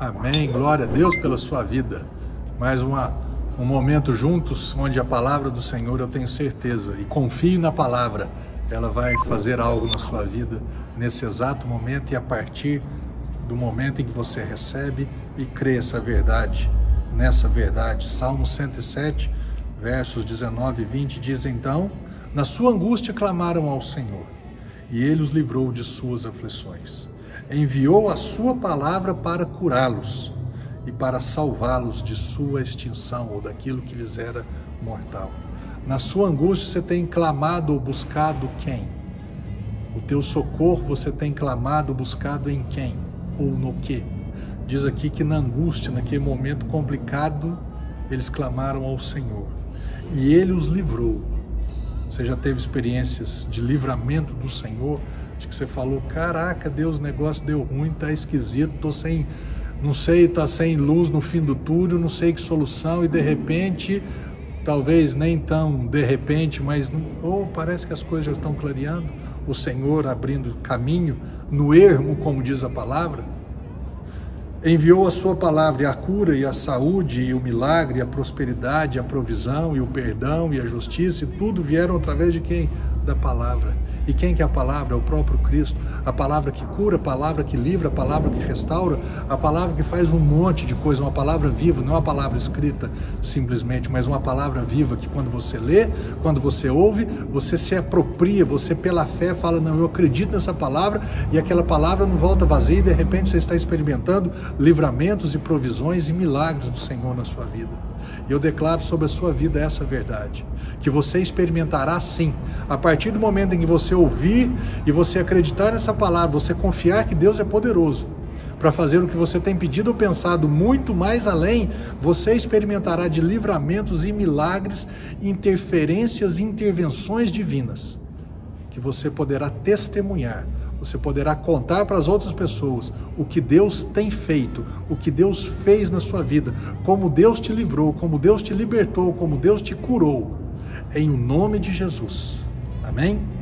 Amém. Glória a Deus pela sua vida. Mais uma, um momento juntos onde a palavra do Senhor eu tenho certeza e confio na palavra, ela vai fazer algo na sua vida nesse exato momento e a partir do momento em que você recebe e crê essa verdade, nessa verdade. Salmo 107, versos 19 e 20 diz então: Na sua angústia clamaram ao Senhor, e ele os livrou de suas aflições enviou a sua palavra para curá-los e para salvá-los de sua extinção ou daquilo que lhes era mortal. Na sua angústia você tem clamado ou buscado quem? O teu socorro você tem clamado buscado em quem? Ou no que? Diz aqui que na angústia, naquele momento complicado, eles clamaram ao Senhor e ele os livrou. Você já teve experiências de livramento do Senhor? De que você falou, caraca, Deus, o negócio deu ruim, tá esquisito, tô sem, não sei, tá sem luz no fim do túnel, não sei que solução, e de repente, talvez nem tão de repente, mas ou oh, parece que as coisas já estão clareando, o Senhor abrindo caminho no ermo, como diz a palavra. Enviou a sua palavra e a cura e a saúde e o milagre, e a prosperidade, a provisão e o perdão e a justiça, e tudo vieram através de quem? Da palavra. E quem que é a palavra? É o próprio Cristo. A palavra que cura, a palavra que livra, a palavra que restaura, a palavra que faz um monte de coisa, uma palavra viva, não é uma palavra escrita simplesmente, mas uma palavra viva que quando você lê, quando você ouve, você se apropria, você pela fé fala, não, eu acredito nessa palavra e aquela palavra não volta vazia e de repente você está experimentando livramentos e provisões e milagres do Senhor na sua vida. E eu declaro sobre a sua vida essa verdade, que você experimentará sim, a partir do momento em que você ouvir e você acreditar nessa palavra, você confiar que Deus é poderoso para fazer o que você tem pedido ou pensado muito mais além, você experimentará de livramentos e milagres, interferências e intervenções divinas, que você poderá testemunhar você poderá contar para as outras pessoas o que Deus tem feito, o que Deus fez na sua vida, como Deus te livrou, como Deus te libertou, como Deus te curou, em o nome de Jesus. Amém?